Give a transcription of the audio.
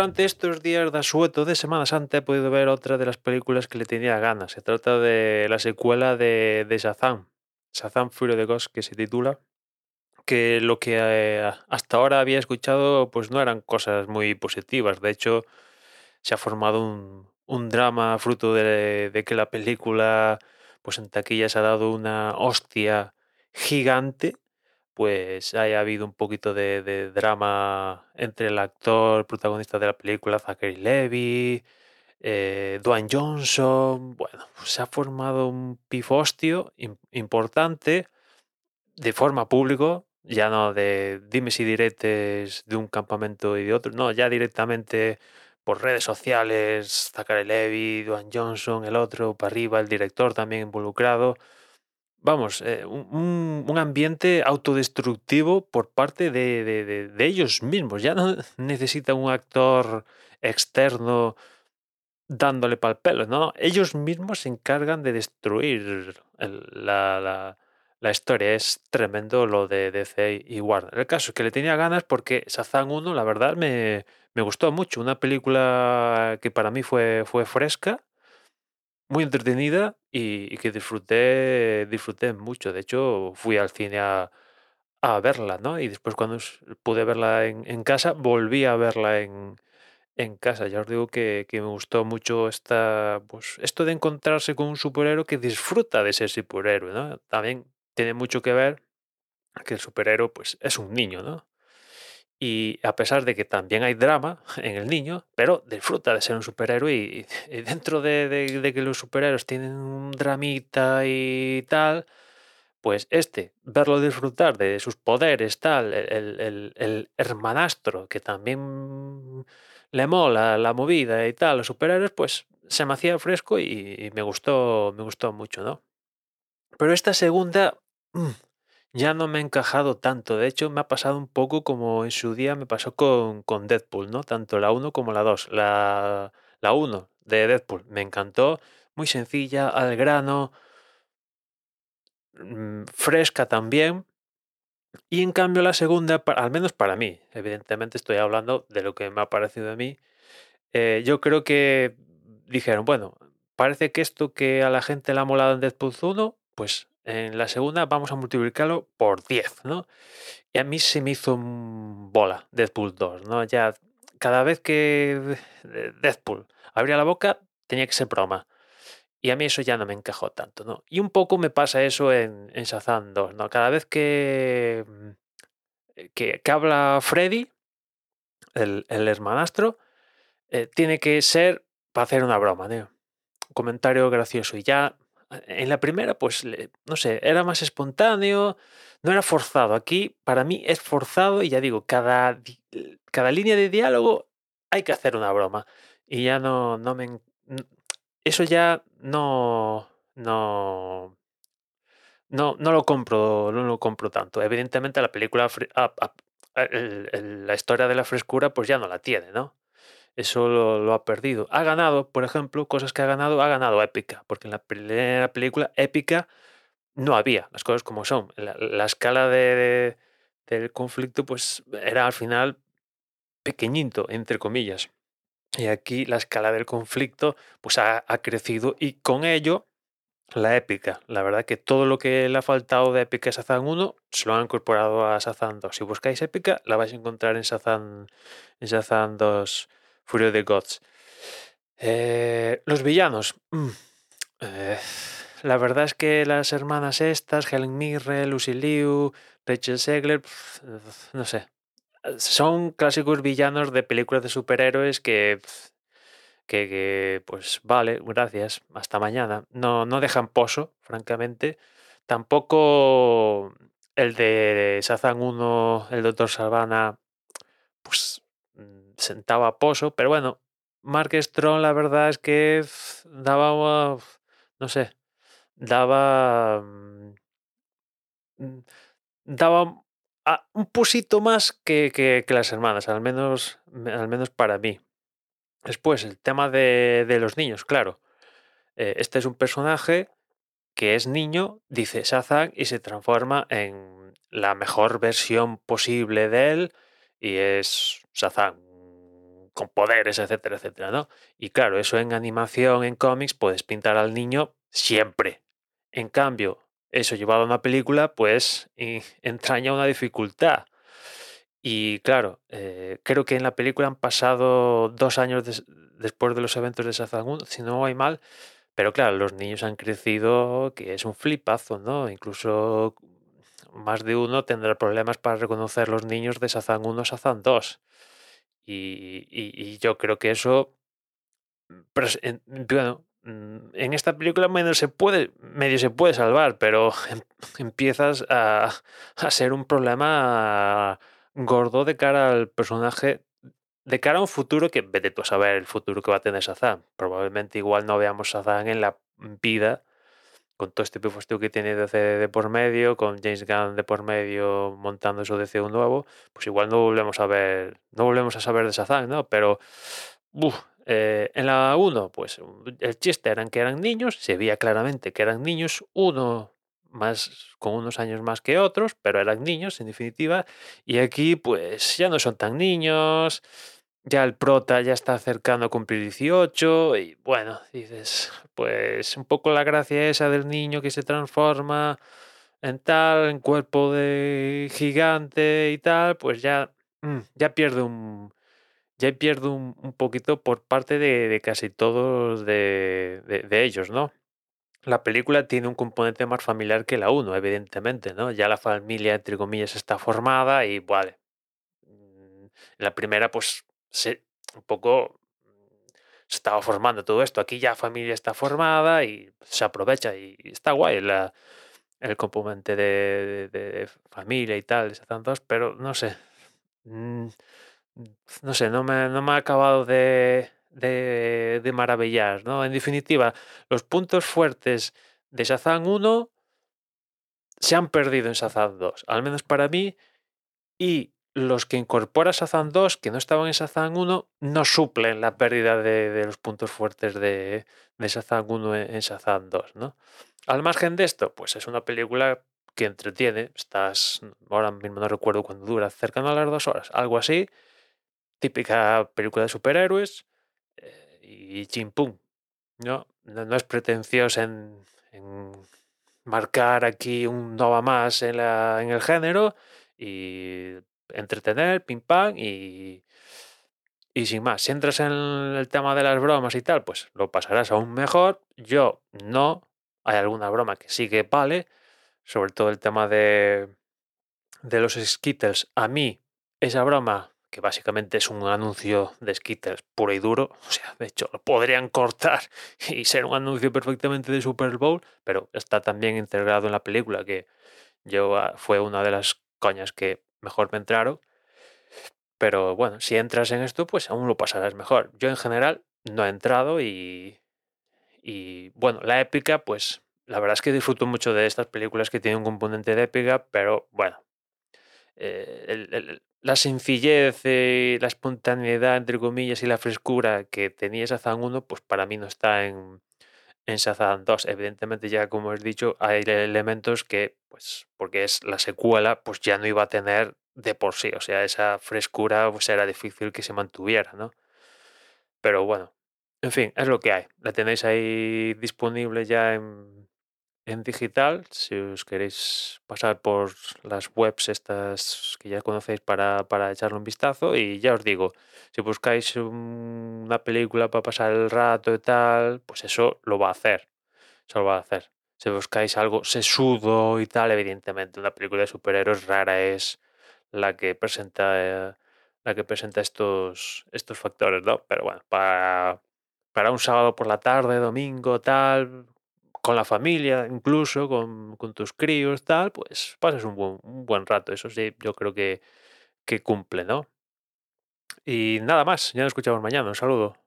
durante estos días de asueto de Semana Santa he podido ver otra de las películas que le tenía ganas. Se trata de la secuela de, de Shazam, Shazam Fury de Ghost, que se titula, que lo que eh, hasta ahora había escuchado pues no eran cosas muy positivas. De hecho, se ha formado un, drama fruto de, de que la película pues en taquilla se ha dado una hostia gigante pues haya habido un poquito de, drama entre el actor protagonista de la película, Zachary Levy, eh, Dwayne Johnson. Bueno, se ha formado un pifostio im- importante de forma público, ya no de dimes y diretes de un campamento y de otro, no, ya directamente por redes sociales, Zachary Levy, Dwayne Johnson, el otro, para arriba, el director también involucrado. Vamos, eh, un, ambiente autodestructivo por parte de, de- ellos mismos. Ya no necesitan un actor externo dándole pal pelo, ¿no? Ellos mismos se encargan de destruir la, la- la historia. Es tremendo lo de DC y Warner. El caso es que le tenía ganas porque Shazam 1, la verdad, me, me gustó mucho. Una película que para mí fue, fue fresca, muy entretenida y, y que disfruté, disfruté mucho. De hecho, fui al cine a, a verla, ¿no? Y después cuando pude verla en, en casa, volví a verla en, en casa. Ya os digo que, que me gustó mucho esta, pues, esto de encontrarse con un superhéroe que disfruta de ser superhéroe, ¿no? También tiene mucho que ver que el superhéroe, pues, es un niño, ¿no? Y a pesar de que también hay drama en el niño, pero disfruta de ser un superhéroe y, y dentro de, que los superhéroes tienen un dramita y tal, pues este, verlo disfrutar de sus poderes, tal, el, el- hermanastro que también le mola la movida y tal, los superhéroes, pues se me hacía fresco y, y me gustó, me gustó mucho, ¿no? Pero esta segunda mm, ya no me ha encajado tanto. De hecho, me ha pasado un poco como en su día me pasó con, con Deadpool, ¿no? Tanto la uno como la 2. La, la 1 de Deadpool me encantó, muy sencilla, al grano, mm, fresca también. Y en cambio la segunda, al menos para mí, evidentemente estoy hablando de lo que me ha parecido a mí, eh, yo creo que dijeron, bueno, parece que esto que a la gente le ha molado en Deadpool 1, pues en la segunda vamos a multiplicarlo por 10, ¿no? Y a mí se me hizo un bola Deadpool 2, ¿no? Ya cada vez que eh, Deadpool abría la boca tenía que ser broma. Y a mí eso ya no me encajó tanto, ¿no? Y un poco me pasa eso en, en Shazam 2, ¿no? Cada vez que, mm, que, que habla Freddy, el, el hermanastro, eh, tiene que ser para hacer una broma, tío. Un comentario gracioso. Y ya eh, en la primera, pues, no sé, era más espontáneo, no era forzado. Aquí, para mí, es forzado y ya digo, cada, cada línea de diálogo hay que hacer una broma. Y ya no, no me... Eso ya no... No... No, no lo compro, no lo compro tanto. Evidentemente la película, la historia de la frescura, pues ya no la tiene, ¿no? Eso lo, ha perdido. Ha ganado, por ejemplo, cosas que ha ganado, ha ganado épica, porque en la primera película épica no había, las cosas como son. La, la escala de, de- del conflicto, pues era al final pequeñito, entre comillas. Y aquí la escala del conflicto, pues ha, ha crecido y con ello la épica. La verdad que todo lo que le ha faltado de épica a Shazam 1 se lo han incorporado a Shazam 2. Si buscáis épica, la vais a encontrar en Shazam, en Shazam 2 Fury of the Gods. Eh, los villanos. mm, eh, la verdad es que las hermanas estas, Helen Mirren, Lucy Liu, Rachel Segler, no sé. Son clásicos villanos de películas de superhéroes que, que, pues vale, gracias, hasta mañana. No, no dejan pozo, francamente. Tampoco el de Shazam 1, el Doctor Savannah, pues mm, sentaba pozo, pero bueno, Mark Strong la verdad es que pf, daba, no sé, daba, mm, mm, daba a- un pusito más que, que- que las hermanas, al menos, al menos para mí. Después, el tema de, de los niños, claro. Eh, este es un personaje que es niño, dice Shazam, y se transforma en la mejor versión posible de él, y es Shazam con poderes, etcétera, etcétera, ¿no? Y claro, eso en animación, en cómics, puedes pintar al niño siempre. En cambio, eso llevado a una película, pues entraña una dificultad. Y claro, eh, creo que en la película han pasado dos años después de los eventos de Shazam si no hay mal, pero claro, los niños han crecido, que es un flipazo, ¿no? Incluso más de uno tendrá problemas para reconocer los niños de Shazam 1 Shazam 2. Y, yo creo que eso, pero, bueno, mm, en esta película medio se puede, medio se puede salvar, pero em, empiezas a, a ser un problema gordo de cara al personaje, de cara a un futuro que vete tú a saber el futuro que va a tener Shazam. Probablemente igual no veamos Shazam en la vida con todo este pifostio que tiene DC de por medio, con James Gunn de por medio montando su DCU nuevo, pues igual no volvemos a ver, no volvemos a saber de Shazam, ¿no? Pero, eh, en la 1, pues el chiste eran que eran niños, se veía claramente que eran niños, uno más con unos años más que otros, pero eran niños en definitiva, y aquí pues ya no son tan niños, ya el prota ya está acercando a cumplir 18 y bueno, dices, pues un poco la gracia esa del niño que se transforma en tal, en cuerpo de gigante y tal, pues ya, mm, ya pierde un... Ya pierde un, poquito por parte de, casi todos de, de ellos, ¿no? La película tiene un componente más familiar que la 1, evidentemente, ¿no? Ya la familia, entre comillas, está formada y, vale. Mm, la primera, pues, se, un poco se estaba formando todo esto. Aquí ya familia está formada y se aprovecha y está guay el componente de, familia y tal, pero no sé. Mm, no sé, no me, no me ha acabado de, de, de maravillar, ¿no? En definitiva, los puntos fuertes de Shazam 1 se han perdido en Shazam 2, al menos para mí, y los que incorpora Shazam 2, que no estaban en Shazam 1, no suplen la pérdida de, los puntos fuertes de, de Shazam 1 en, Shazam 2, ¿no? Al margen de esto, pues es una película que entretiene, estás, ahora mismo no recuerdo cuándo dura, cercano a las dos horas, algo así, típica película de superhéroes, eh, y chimpum, ¿no? ¿no? es pretencioso en, marcar aquí un nova más en, la, en el género y entretener, pim pam y, y sin más. Si entras en el tema de las bromas y tal, pues lo pasarás aún mejor. Yo no. Hay alguna broma que sí que vale, sobre todo el tema de, de los Skittles. A mí, esa broma, que básicamente es un anuncio de Skittles puro y duro, o sea, de hecho, lo podrían cortar y ser un anuncio perfectamente de Super Bowl, pero está también integrado en la película, que yo ah, fue una de las coñas que mejor me entraron. Pero bueno, si entras en esto, pues aún lo pasarás mejor. Yo en general no he entrado y, y bueno, la épica, pues la verdad es que disfruto mucho de estas películas que tienen un componente de épica, pero bueno, eh, la sencillez, y la espontaneidad, entre comillas, y la frescura que tenía Shazam 1, pues para mí no está en, en Shazam 2. Evidentemente, ya como he dicho, hay elementos que, pues, porque es la secuela, pues ya no iba a tener de por sí. O sea, esa frescura pues era difícil que se mantuviera, ¿no? Pero bueno, en fin, es lo que hay. La tenéis ahí disponible ya en, en digital. Si os queréis pasar por las webs estas que ya conocéis para, para echarle un vistazo. Y ya os digo, si buscáis una película para pasar el rato y tal, pues eso lo va a hacer. Eso lo va a hacer. Si buscáis algo sesudo y tal, evidentemente una película de superhéroes rara es la que presenta la que presenta estos, estos factores, ¿no? Pero bueno, para, para un sábado por la tarde, domingo, tal, con la familia, incluso con, tus críos, tal, pues pasas un buen, un buen rato. Eso sí, yo creo que, que cumple, ¿no? Y nada más, ya nos escuchamos mañana. Un saludo.